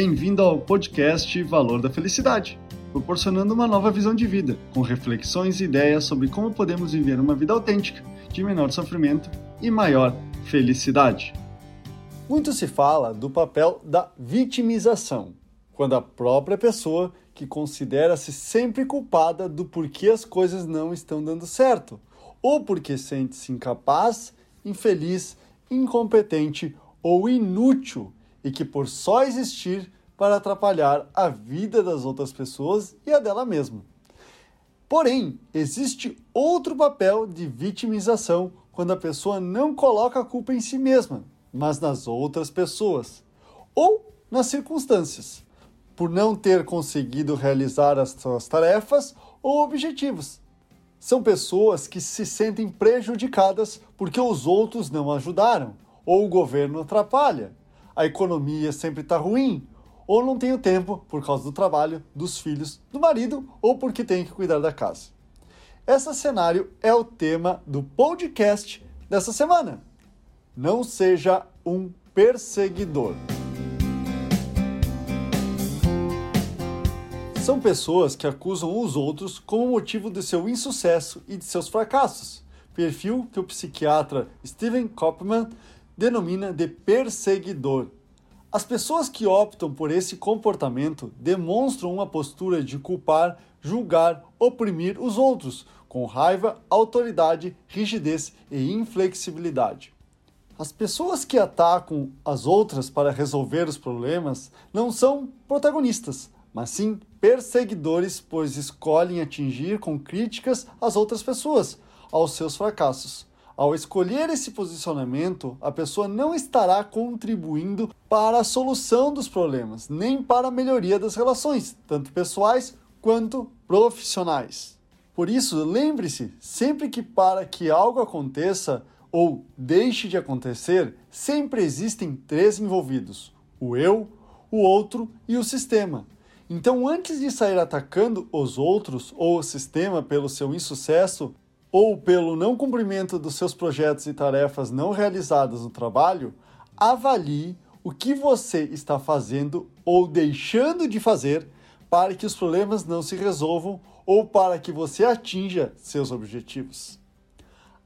Bem-vindo ao podcast Valor da Felicidade, proporcionando uma nova visão de vida, com reflexões e ideias sobre como podemos viver uma vida autêntica, de menor sofrimento e maior felicidade. Muito se fala do papel da vitimização, quando a própria pessoa que considera-se sempre culpada do porquê as coisas não estão dando certo, ou porque sente-se incapaz, infeliz, incompetente ou inútil e que por só existir para atrapalhar a vida das outras pessoas e a dela mesma. Porém, existe outro papel de vitimização quando a pessoa não coloca a culpa em si mesma, mas nas outras pessoas ou nas circunstâncias, por não ter conseguido realizar as suas tarefas ou objetivos. São pessoas que se sentem prejudicadas porque os outros não ajudaram, ou o governo atrapalha, a economia sempre está ruim, ou não tenho tempo por causa do trabalho, dos filhos, do marido ou porque tenho que cuidar da casa. Esse cenário é o tema do podcast dessa semana. Não seja um perseguidor. São pessoas que acusam os outros como motivo de seu insucesso e de seus fracassos. Perfil que o psiquiatra Steven Kopman denomina de perseguidor. As pessoas que optam por esse comportamento demonstram uma postura de culpar, julgar, oprimir os outros, com raiva, autoridade, rigidez e inflexibilidade. As pessoas que atacam as outras para resolver os problemas não são protagonistas, mas sim perseguidores, pois escolhem atingir com críticas as outras pessoas, aos seus fracassos. Ao escolher esse posicionamento, a pessoa não estará contribuindo para a solução dos problemas, nem para a melhoria das relações, tanto pessoais quanto profissionais. Por isso, lembre-se sempre que para que algo aconteça ou deixe de acontecer, sempre existem três envolvidos: o eu, o outro e o sistema. Então, antes de sair atacando os outros ou o sistema pelo seu insucesso, ou pelo não cumprimento dos seus projetos e tarefas não realizadas no trabalho, avalie o que você está fazendo ou deixando de fazer para que os problemas não se resolvam ou para que você atinja seus objetivos.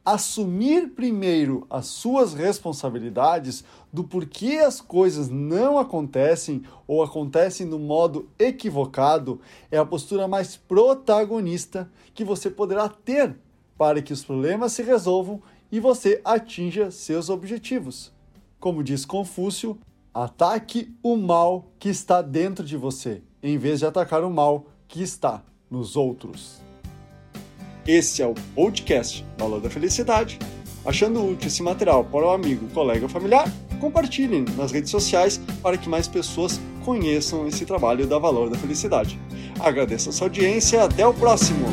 Assumir primeiro as suas responsabilidades do porquê as coisas não acontecem ou acontecem no modo equivocado é a postura mais protagonista que você poderá ter para que os problemas se resolvam e você atinja seus objetivos. Como diz Confúcio, ataque o mal que está dentro de você, em vez de atacar o mal que está nos outros. Esse é o podcast Valor da Felicidade. Achando útil esse material para o amigo, colega ou familiar, compartilhem nas redes sociais para que mais pessoas conheçam esse trabalho da Valor da Felicidade. Agradeço a sua audiência e até o próximo!